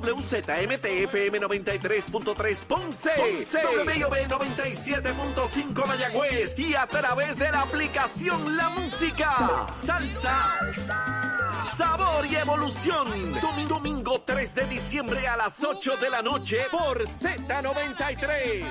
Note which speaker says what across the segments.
Speaker 1: WZMTFM 93.3 Ponce, Ponce. WIOB 97.5 Mayagüez y a través de la aplicación La Música. Salsa. Sabor y evolución. Domingo, domingo 3 de diciembre a las 8 de la noche por Z93.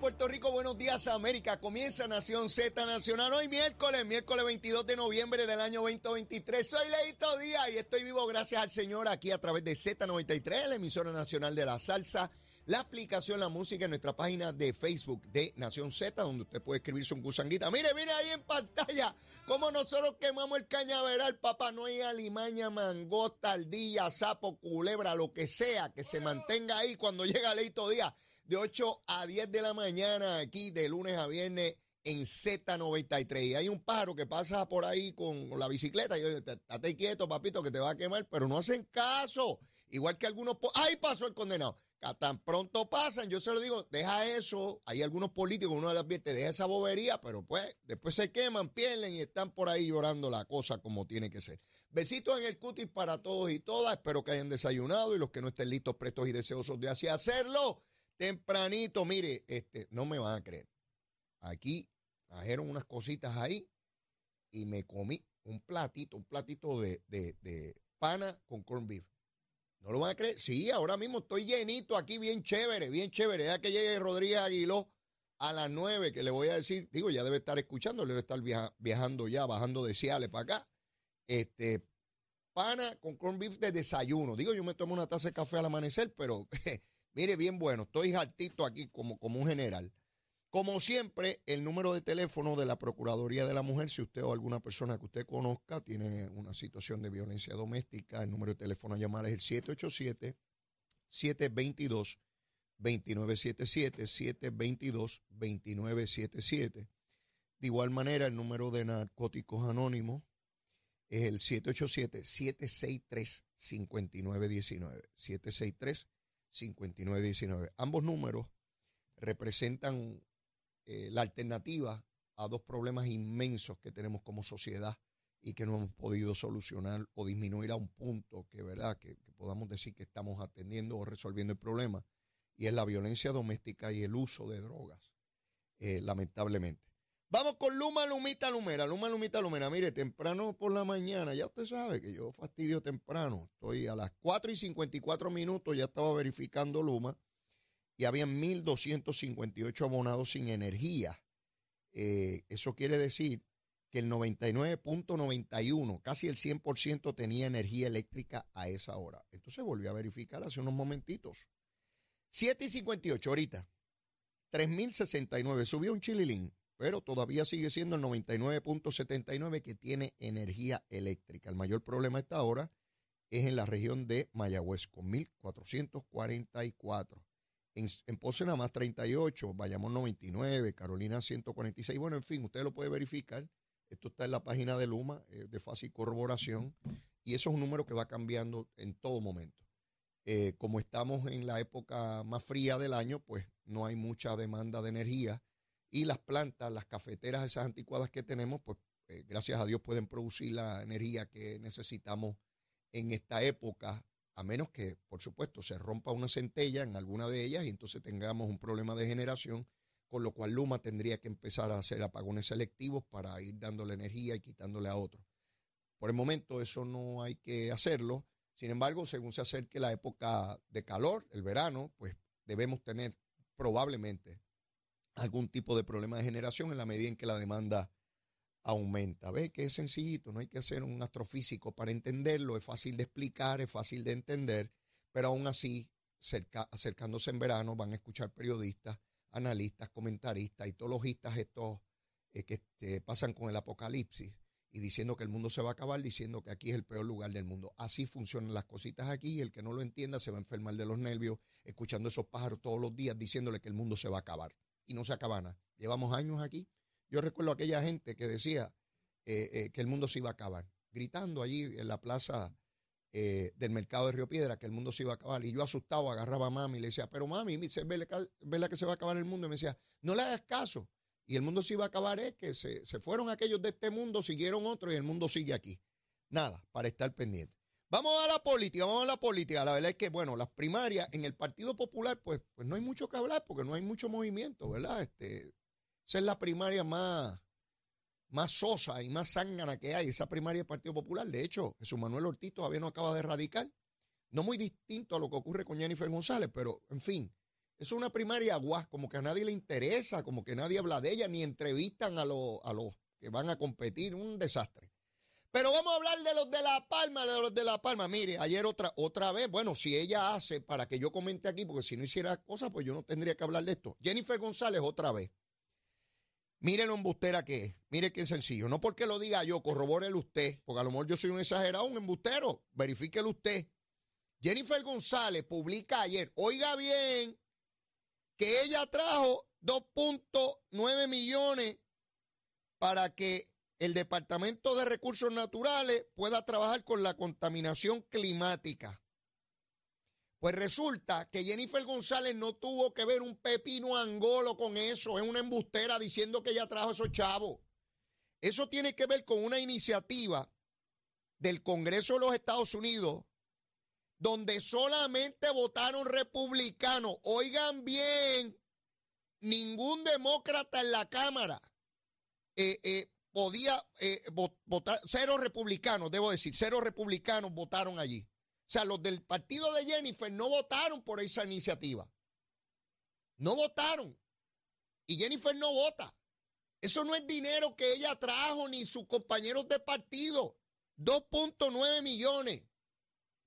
Speaker 2: Puerto Rico, buenos días América. Comienza Nación Z Nacional hoy miércoles, miércoles 22 de noviembre del año 2023. Soy Leito Díaz y estoy vivo gracias al Señor aquí a través de Z93, la emisora nacional de la salsa la aplicación La Música en nuestra página de Facebook de Nación Z, donde usted puede escribirse un gusanguita. Mire, mire ahí en pantalla cómo nosotros quemamos el cañaveral, papá. No hay alimaña, mangosta, ardilla, sapo, culebra, lo que sea, que se mantenga ahí cuando llega Leito Día, de 8 a 10 de la mañana, aquí de lunes a viernes en Z93. Y hay un pájaro que pasa por ahí con la bicicleta. Y yo, estate quieto, papito, que te va a quemar, pero no hacen caso. Igual que algunos. ¡Ay, pasó el condenado! tan pronto pasan, yo se lo digo, deja eso. Hay algunos políticos, uno les advierte, deja esa bobería, pero pues después se queman, pierden y están por ahí llorando la cosa como tiene que ser. Besitos en el cutis para todos y todas. Espero que hayan desayunado y los que no estén listos, prestos y deseosos de así hacerlo. Tempranito, mire, este, no me van a creer. Aquí trajeron unas cositas ahí y me comí un platito, un platito de, de, pana con corn beef. ¿No lo van a creer? Sí, ahora mismo estoy llenito aquí, bien chévere, bien chévere. Ya que llegue Rodríguez Aguiló a las nueve, que le voy a decir, digo, ya debe estar escuchando, debe estar viajando ya, bajando de Ciales para acá. Este, pana con corn beef de desayuno. Digo, yo me tomo una taza de café al amanecer, pero mire, bien bueno, estoy hartito aquí como, como un general. Como siempre, el número de teléfono de la Procuraduría de la Mujer, si usted o alguna persona que usted conozca tiene una situación de violencia doméstica, el número de teléfono a llamar es el 787-722-2977, 722-2977. De igual manera, el número de narcóticos anónimos es el 787-763-5919, 763-5919. Ambos números representan eh, la alternativa a dos problemas inmensos que tenemos como sociedad y que no hemos podido solucionar o disminuir a un punto que, ¿verdad? Que, podamos decir que estamos atendiendo o resolviendo el problema, y es la violencia doméstica y el uso de drogas, eh, lamentablemente. Vamos con Luma, Lumita, Lumera. Luma, Lumita, Lumera. Mire, temprano por la mañana, ya usted sabe que yo fastidio temprano. Estoy a las 4 y 54 minutos, ya estaba verificando Luma y habían 1.258 abonados sin energía. Eh, eso quiere decir que el 99.91, casi el 100% tenía energía eléctrica a esa hora. Entonces volví a verificar hace unos momentitos. 7 y 58 ahorita. 3.069. Subió un chililín, pero todavía sigue siendo el 99.79 que tiene energía eléctrica. El mayor problema a esta hora es en la región de Mayagüez, con 1.444. En, en Ponce nada más 38, Bayamón 99, Carolina 146. Bueno, en fin, usted lo puede verificar. Esto está en la página de Luma, de fácil corroboración. Y eso es un número que va cambiando en todo momento. Eh, como estamos en la época más fría del año, pues no hay mucha demanda de energía. Y las plantas, las cafeteras, esas anticuadas que tenemos, pues eh, gracias a Dios pueden producir la energía que necesitamos en esta época a menos que, por supuesto, se rompa una centella en alguna de ellas y entonces tengamos un problema de generación, con lo cual Luma tendría que empezar a hacer apagones selectivos para ir dándole energía y quitándole a otros. Por el momento eso no hay que hacerlo. Sin embargo, según se acerque la época de calor, el verano, pues debemos tener probablemente algún tipo de problema de generación en la medida en que la demanda aumenta. ¿Ve que es sencillito? No hay que ser un astrofísico para entenderlo. Es fácil de explicar, es fácil de entender, pero aún así, acercándose en verano, van a escuchar periodistas, analistas, comentaristas, y etologistas estos eh, que este, pasan con el apocalipsis y diciendo que el mundo se va a acabar, diciendo que aquí es el peor lugar del mundo. Así funcionan las cositas aquí y el que no lo entienda se va a enfermar de los nervios escuchando esos pájaros todos los días diciéndole que el mundo se va a acabar. Y no se acaba nada. Llevamos años aquí yo recuerdo a aquella gente que decía eh, eh, que el mundo se iba a acabar, gritando allí en la plaza eh, del mercado de Río Piedra que el mundo se iba a acabar. Y yo asustado agarraba a mami y le decía, pero mami, ¿verdad que se va a acabar el mundo? Y me decía, no le hagas caso. y el mundo se iba a acabar es que se, se fueron aquellos de este mundo, siguieron otros y el mundo sigue aquí. Nada, para estar pendiente. Vamos a la política, vamos a la política. La verdad es que, bueno, las primarias en el Partido Popular, pues, pues no hay mucho que hablar porque no hay mucho movimiento, ¿verdad? Este, esa es la primaria más, más sosa y más zángana que hay, esa primaria del Partido Popular. De hecho, Jesús Manuel Ortiz todavía no acaba de radicar. No muy distinto a lo que ocurre con Jennifer González, pero en fin, es una primaria guas, como que a nadie le interesa, como que nadie habla de ella, ni entrevistan a, a los que van a competir. Un desastre. Pero vamos a hablar de los de La Palma, de los de La Palma. Mire, ayer otra, otra vez, bueno, si ella hace para que yo comente aquí, porque si no hiciera cosas, pues yo no tendría que hablar de esto. Jennifer González otra vez. Mire lo embustera que es. Mire qué sencillo. No porque lo diga yo, corrobórelo usted, porque a lo mejor yo soy un exagerado, un embustero. Verifíquelo usted. Jennifer González publica ayer, oiga bien, que ella trajo 2.9 millones para que el Departamento de Recursos Naturales pueda trabajar con la contaminación climática. Pues resulta que Jennifer González no tuvo que ver un pepino angolo con eso, es una embustera diciendo que ella trajo esos chavos. Eso tiene que ver con una iniciativa del Congreso de los Estados Unidos donde solamente votaron republicanos. Oigan bien, ningún demócrata en la Cámara eh, eh, podía eh, votar, cero republicanos, debo decir, cero republicanos votaron allí. O sea, los del partido de Jennifer no votaron por esa iniciativa. No votaron. Y Jennifer no vota. Eso no es dinero que ella trajo ni sus compañeros de partido. 2.9 millones.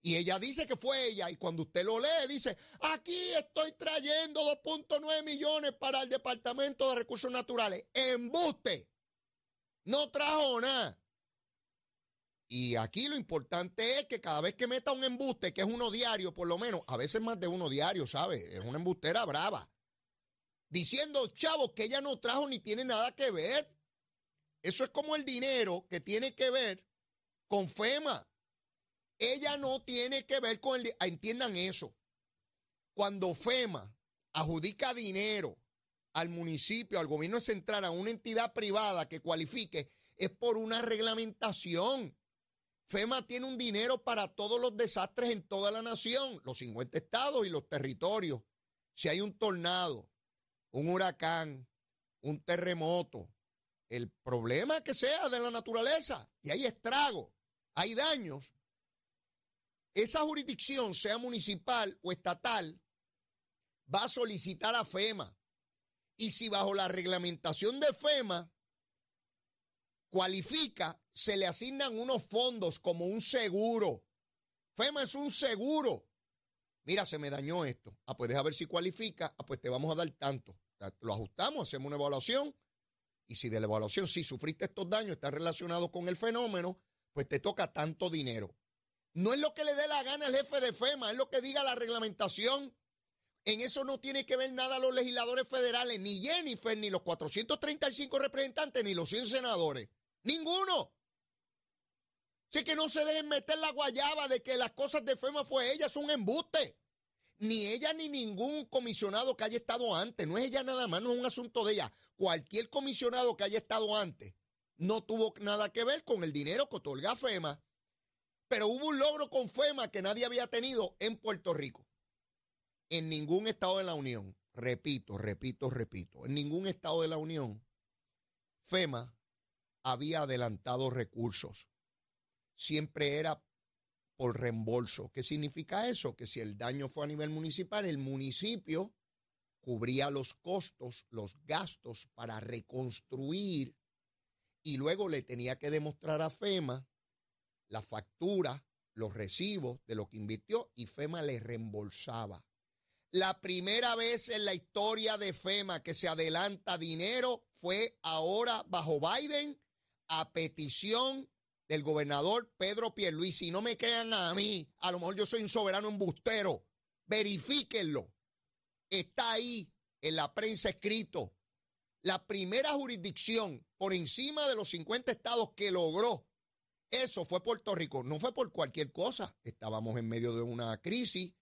Speaker 2: Y ella dice que fue ella. Y cuando usted lo lee, dice, aquí estoy trayendo 2.9 millones para el Departamento de Recursos Naturales. Embuste. No trajo nada. Y aquí lo importante es que cada vez que meta un embuste, que es uno diario por lo menos, a veces más de uno diario, ¿sabe? Es una embustera brava. Diciendo, chavos, que ella no trajo ni tiene nada que ver. Eso es como el dinero que tiene que ver con FEMA. Ella no tiene que ver con el... Entiendan eso. Cuando FEMA adjudica dinero al municipio, al gobierno central, a una entidad privada que cualifique, es por una reglamentación. FEMA tiene un dinero para todos los desastres en toda la nación, los 50 estados y los territorios. Si hay un tornado, un huracán, un terremoto, el problema que sea de la naturaleza, y hay estragos, hay daños, esa jurisdicción, sea municipal o estatal, va a solicitar a FEMA y si bajo la reglamentación de FEMA cualifica, se le asignan unos fondos como un seguro. FEMA es un seguro. Mira, se me dañó esto. Ah, pues deja ver si cualifica. Ah, pues te vamos a dar tanto. Lo ajustamos, hacemos una evaluación. Y si de la evaluación, si sufriste estos daños, está relacionado con el fenómeno, pues te toca tanto dinero. No es lo que le dé la gana al jefe de FEMA, es lo que diga la reglamentación. En eso no tiene que ver nada los legisladores federales, ni Jennifer, ni los 435 representantes, ni los 100 senadores. Ninguno. Así que no se dejen meter la guayaba de que las cosas de FEMA fue ella, es un embuste. Ni ella ni ningún comisionado que haya estado antes. No es ella nada más, no es un asunto de ella. Cualquier comisionado que haya estado antes no tuvo nada que ver con el dinero que otorga FEMA. Pero hubo un logro con FEMA que nadie había tenido en Puerto Rico en ningún estado de la Unión, repito, repito, repito, en ningún estado de la Unión, FEMA había adelantado recursos. Siempre era por reembolso. ¿Qué significa eso? Que si el daño fue a nivel municipal, el municipio cubría los costos, los gastos para reconstruir y luego le tenía que demostrar a FEMA la factura, los recibos de lo que invirtió y FEMA le reembolsaba. La primera vez en la historia de FEMA que se adelanta dinero fue ahora bajo Biden a petición del gobernador Pedro Pierluisi. Si no me crean a mí, a lo mejor yo soy un soberano embustero. Verifíquenlo. Está ahí en la prensa escrito. La primera jurisdicción por encima de los 50 estados que logró eso fue Puerto Rico. No fue por cualquier cosa. Estábamos en medio de una crisis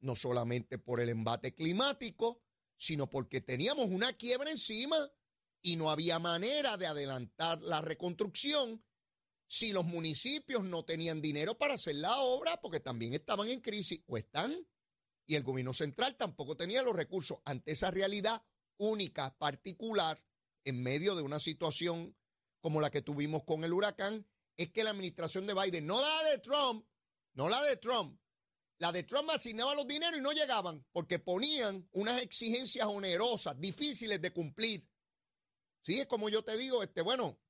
Speaker 2: no solamente por el embate climático, sino porque teníamos una quiebra encima. y no había manera de adelantar la reconstrucción si los municipios no tenían dinero para hacer la obra porque también estaban en crisis o están y el gobierno central tampoco tenía los recursos ante esa realidad única, particular, en medio de una situación como la que tuvimos con el huracán, es que la administración de Biden, no la de Trump, no la de Trump, la de Trump asignaba los dineros y no llegaban porque ponían unas exigencias onerosas, difíciles de cumplir. Sí, es como yo te digo, este, bueno,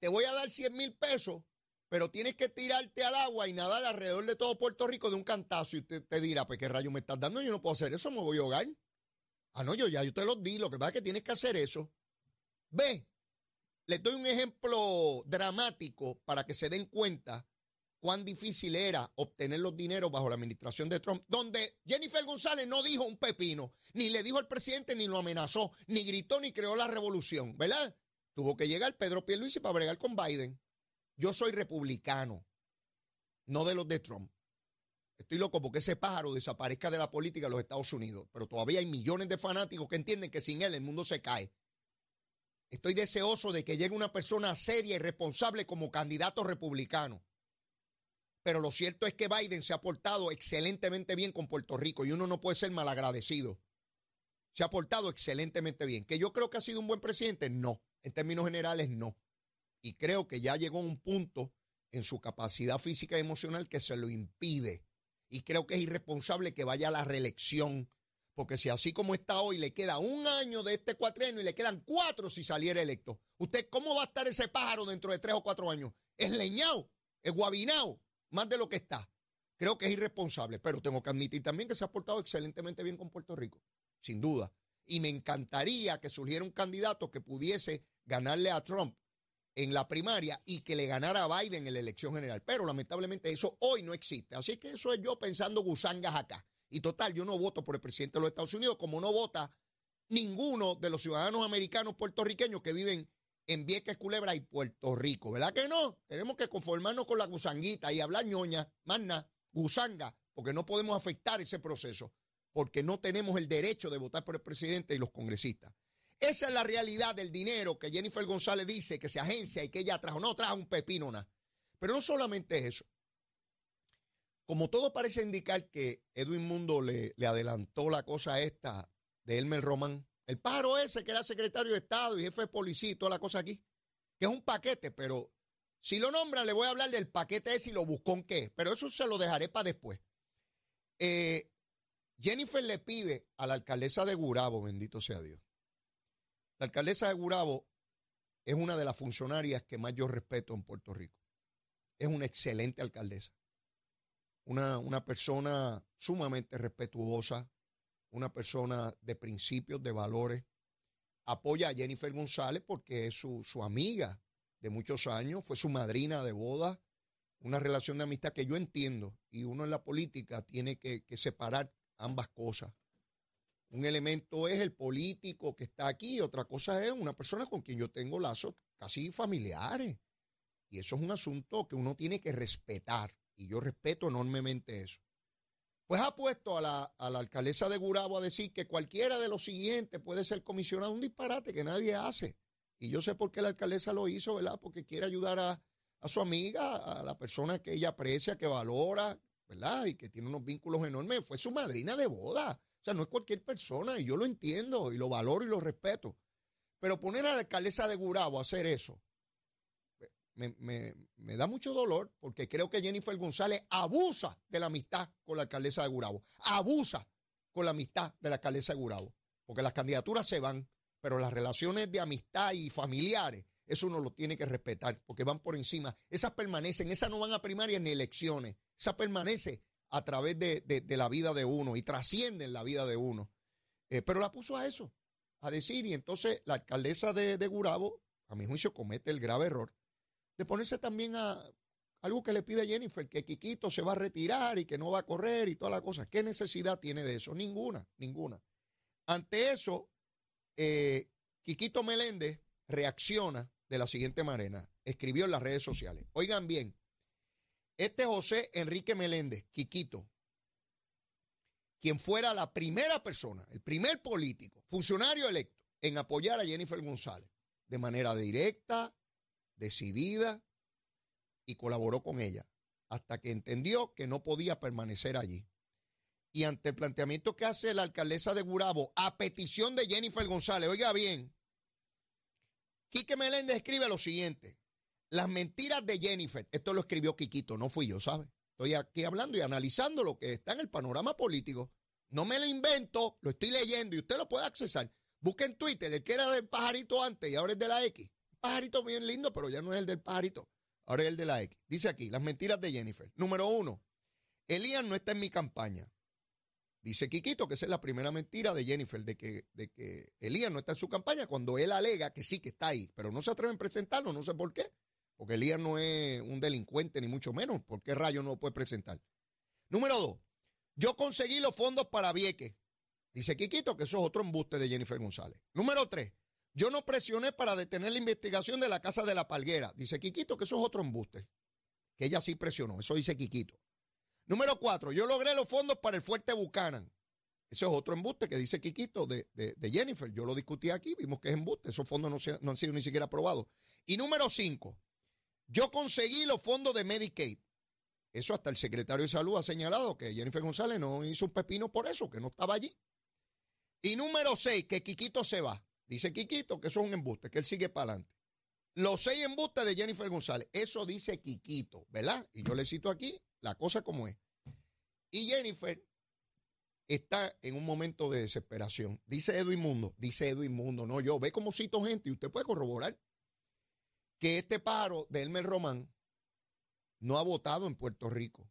Speaker 2: te voy a dar 100 mil pesos, pero tienes que tirarte al agua y nadar alrededor de todo Puerto Rico de un cantazo. Y usted te dirá, pues qué rayo me estás dando, yo no puedo hacer eso, me voy a ahogar. Ah, no, yo ya, yo te lo di, lo que pasa es que tienes que hacer eso. Ve, les doy un ejemplo dramático para que se den cuenta cuán difícil era obtener los dineros bajo la administración de Trump, donde Jennifer González no dijo un pepino, ni le dijo al presidente, ni lo amenazó, ni gritó, ni creó la revolución, ¿verdad? Tuvo que llegar Pedro Pierluisi para bregar con Biden. Yo soy republicano, no de los de Trump. Estoy loco porque ese pájaro desaparezca de la política de los Estados Unidos, pero todavía hay millones de fanáticos que entienden que sin él el mundo se cae. Estoy deseoso de que llegue una persona seria y responsable como candidato republicano. Pero lo cierto es que Biden se ha portado excelentemente bien con Puerto Rico y uno no puede ser malagradecido. Se ha portado excelentemente bien. ¿Que yo creo que ha sido un buen presidente? No. En términos generales, no. Y creo que ya llegó a un punto en su capacidad física y emocional que se lo impide. Y creo que es irresponsable que vaya a la reelección porque si así como está hoy le queda un año de este cuatrenio y le quedan cuatro si saliera electo, ¿usted cómo va a estar ese pájaro dentro de tres o cuatro años? Es leñado, es guabinado, más de lo que está. Creo que es irresponsable, pero tengo que admitir también que se ha portado excelentemente bien con Puerto Rico, sin duda. Y me encantaría que surgiera un candidato que pudiese ganarle a Trump en la primaria y que le ganara a Biden en la elección general. Pero lamentablemente eso hoy no existe. Así que eso es yo pensando gusangas acá. Y total, yo no voto por el presidente de los Estados Unidos, como no vota ninguno de los ciudadanos americanos puertorriqueños que viven en Vieques, Culebra y Puerto Rico. ¿Verdad que no? Tenemos que conformarnos con la gusanguita y hablar ñoña, más gusanga, porque no podemos afectar ese proceso, porque no tenemos el derecho de votar por el presidente y los congresistas. Esa es la realidad del dinero que Jennifer González dice que se agencia y que ella trajo. No trajo un pepino nada. Pero no solamente eso. Como todo parece indicar que Edwin Mundo le, le adelantó la cosa esta de Elmer Román, el pájaro ese que era secretario de Estado y jefe de policía y toda la cosa aquí, que es un paquete, pero si lo nombran le voy a hablar del paquete ese y lo buscó en qué, pero eso se lo dejaré para después. Eh, Jennifer le pide a la alcaldesa de Gurabo, bendito sea Dios. La alcaldesa de Gurabo es una de las funcionarias que más yo respeto en Puerto Rico. Es una excelente alcaldesa una, persona sumamente respetuosa, una persona de principios, de valores. Apoya a Jennifer González porque es su, amiga de muchos años, fue su madrina de boda, una relación de amistad que yo entiendo y uno en la política tiene que, que separar ambas cosas. Un elemento es el político que está aquí, otra cosa es una persona con quien yo tengo lazos casi familiares. Y eso es un asunto que uno tiene que respetar y yo respeto enormemente eso. Pues ha puesto a la, alcaldesa de Gurabo a decir que cualquiera de los siguientes puede ser comisionado, un disparate que nadie hace. Y yo sé por qué la alcaldesa lo hizo, ¿verdad? Porque quiere ayudar a, a su amiga, a la persona que ella aprecia, que valora, ¿verdad? Y que tiene unos vínculos enormes. Fue su madrina de boda. O sea, no es cualquier persona y yo lo entiendo y lo valoro y lo respeto. Pero poner a la alcaldesa de Gurabo a hacer eso, me, da mucho dolor porque creo que Jennifer González abusa de la amistad con la alcaldesa de Gurabo. Abusa con la amistad de la alcaldesa de Gurabo. Porque las candidaturas se van, pero las relaciones de amistad y familiares, eso uno lo tiene que respetar porque van por encima. Esas permanecen, esas no van a primarias ni elecciones. Esa permanece a través de, la vida de uno y trascienden la vida de uno. Eh, pero la puso a eso, a decir, y entonces la alcaldesa de, de Gurabo, a mi juicio, comete el grave error de ponerse también a algo que le pide Jennifer, que Quiquito se va a retirar y que no va a correr y toda la cosa. ¿Qué necesidad tiene de eso? Ninguna, ninguna. Ante eso, eh, Quiquito Meléndez reacciona de la siguiente manera. Escribió en las redes sociales. Oigan bien, este José Enrique Meléndez, Quiquito, quien fuera la primera persona, el primer político, funcionario electo, en apoyar a Jennifer González de manera directa, decidida, y colaboró con ella hasta que entendió que no podía permanecer allí. Y ante el planteamiento que hace la alcaldesa de Gurabo a petición de Jennifer González, oiga bien, Quique Meléndez escribe lo siguiente, las mentiras de Jennifer, esto lo escribió Quiquito, no fui yo, ¿sabe? Estoy aquí hablando y analizando lo que está en el panorama político. No me lo invento, lo estoy leyendo y usted lo puede accesar. Busque en Twitter, el que era del pajarito antes y ahora es de la X. pajarito bien lindo, pero ya no es el del pajarito. Ahora es el de la X. Dice aquí, las mentiras de Jennifer. Número uno, Elías no está en mi campaña. Dice Quiquito que esa es la primera mentira de Jennifer, de que, de que Elías no está en su campaña cuando él alega que sí que está ahí, pero no se atreven a presentarlo, no sé por qué. Porque Elías no es un delincuente, ni mucho menos. ¿Por qué rayo no lo puede presentar? Número dos, yo conseguí los fondos para Vieques. Dice Quiquito que eso es otro embuste de Jennifer González. Número tres, yo no presioné para detener la investigación de la casa de la palguera. Dice Quiquito que eso es otro embuste. Que ella sí presionó. Eso dice Quiquito. Número cuatro, yo logré los fondos para el fuerte Buchanan. Eso es otro embuste que dice Quiquito de, Jennifer. Yo lo discutí aquí, vimos que es embuste. Esos fondos no, no han sido ni siquiera aprobados. Y número cinco, yo conseguí los fondos de Medicaid. Eso hasta el secretario de salud ha señalado que Jennifer González no hizo un pepino por eso, que no estaba allí. Y número seis, que Quiquito se va. Dice Quiquito que eso es un embuste, que él sigue para adelante. Los seis embustes de Jennifer González. Eso dice Quiquito, ¿verdad? Y yo le cito aquí la cosa como es. Y Jennifer está en un momento de desesperación. Dice Edwin Mundo, dice Edwin Mundo, no yo. Ve cómo cito gente y usted puede corroborar que este paro de Elmer Román no ha votado en Puerto Rico.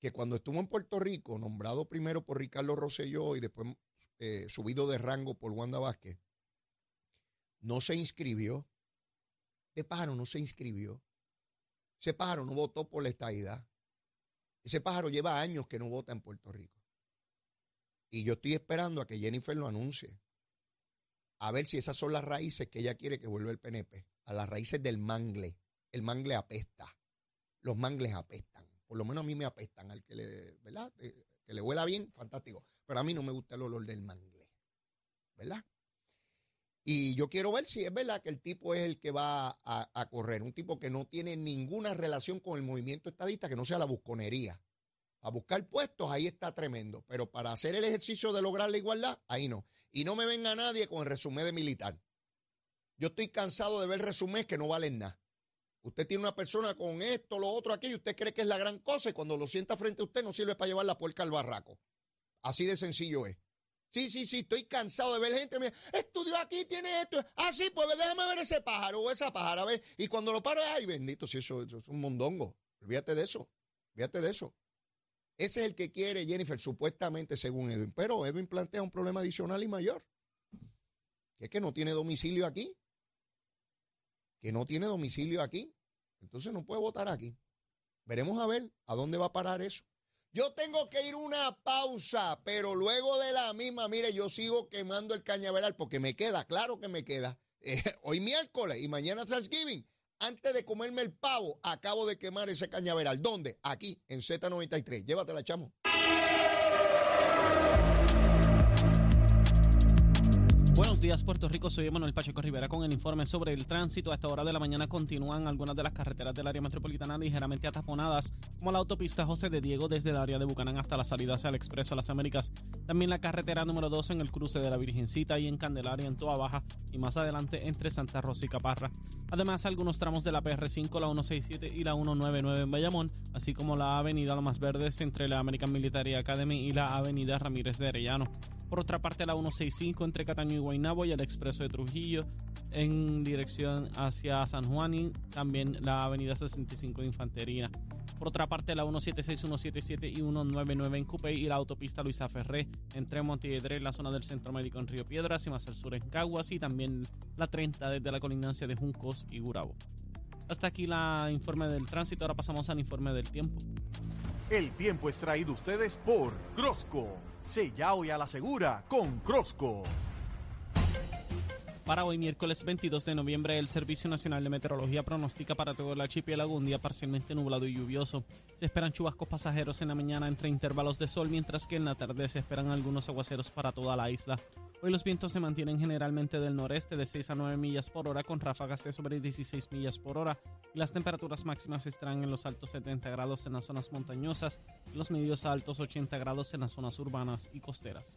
Speaker 2: Que cuando estuvo en Puerto Rico, nombrado primero por Ricardo Rosselló y después eh, subido de rango por Wanda Vázquez, no se inscribió. Ese pájaro no se inscribió. Ese pájaro no votó por la estadidad. Ese pájaro lleva años que no vota en Puerto Rico. Y yo estoy esperando a que Jennifer lo anuncie. A ver si esas son las raíces que ella quiere que vuelva el PNP. A las raíces del mangle. El mangle apesta. Los mangles apestan. Por lo menos a mí me apestan. Al que le, ¿verdad? Que le huela bien, fantástico. Pero a mí no me gusta el olor del mangle. ¿Verdad? Y yo quiero ver si es verdad que el tipo es el que va a, correr. Un tipo que no tiene ninguna relación con el movimiento estadista, que no sea la busconería. A buscar puestos, ahí está tremendo. Pero para hacer el ejercicio de lograr la igualdad, ahí no. Y no me venga nadie con el resumen de militar. Yo estoy cansado de ver resúmenes que no valen nada. Usted tiene una persona con esto, lo otro, aquí, y usted cree que es la gran cosa, y cuando lo sienta frente a usted no sirve para llevar la puerca al barraco. Así de sencillo es. Sí, sí, sí, estoy cansado de ver gente. Me estudió aquí, tiene esto. Ah, sí, pues déjame ver ese pájaro o esa pájara. A ver. Y cuando lo paro, ay, bendito, si eso, es un mondongo. Olvídate de eso. Olvídate de eso. Ese es el que quiere Jennifer, supuestamente, según Edwin. Pero Edwin plantea un problema adicional y mayor. Es que no tiene domicilio aquí. Que no tiene domicilio aquí. Entonces no puede votar aquí. Veremos a ver a dónde va a parar eso. Yo tengo que ir una pausa, pero luego de la misma, mire, yo sigo quemando el cañaveral porque me queda, claro que me queda. Eh, hoy miércoles y mañana Thanksgiving. Antes de comerme el pavo, acabo de quemar ese cañaveral. ¿Dónde? Aquí, en Z93. Llévatela, chamo.
Speaker 3: Buenos días, Puerto Rico. Soy Manuel Pacheco Rivera con el informe sobre el tránsito. A esta hora de la mañana continúan algunas de las carreteras del área metropolitana ligeramente ataponadas, como la autopista José de Diego desde el área de Bucanán hasta la salida hacia el Expreso de las Américas. También la carretera número 2 en el cruce de la Virgencita y en Candelaria en Toa Baja y más adelante entre Santa Rosa y Caparra. Además, algunos tramos de la PR5, la 167 y la 199 en Bayamón, así como la avenida Lomas Verdes entre la American Military Academy y la avenida Ramírez de Arellano. Por otra parte, la 165 entre Cataño y Guaynabo y el expreso de Trujillo en dirección hacia San Juan y también la avenida 65 de Infantería. Por otra parte, la 176, 177 y 199 en Cupey y la autopista Luisa Ferré entre Montiedre, la zona del Centro Médico en Río Piedras y más al sur en Caguas y también la 30 desde la colindancia de Juncos y Gurabo. Hasta aquí la informe del tránsito, ahora pasamos al informe del tiempo.
Speaker 1: El tiempo es traído ustedes por Crosco Sella y a la segura con Crosco.
Speaker 3: Para hoy, miércoles 22 de noviembre, el Servicio Nacional de Meteorología pronostica para todo el archipiélago un día parcialmente nublado y lluvioso. Se esperan chubascos pasajeros en la mañana entre intervalos de sol, mientras que en la tarde se esperan algunos aguaceros para toda la isla. Hoy los vientos se mantienen generalmente del noreste de 6 a 9 millas por hora con ráfagas de sobre 16 millas por hora y las temperaturas máximas estarán en los altos 70 grados en las zonas montañosas y los medios altos 80 grados en las zonas urbanas y costeras.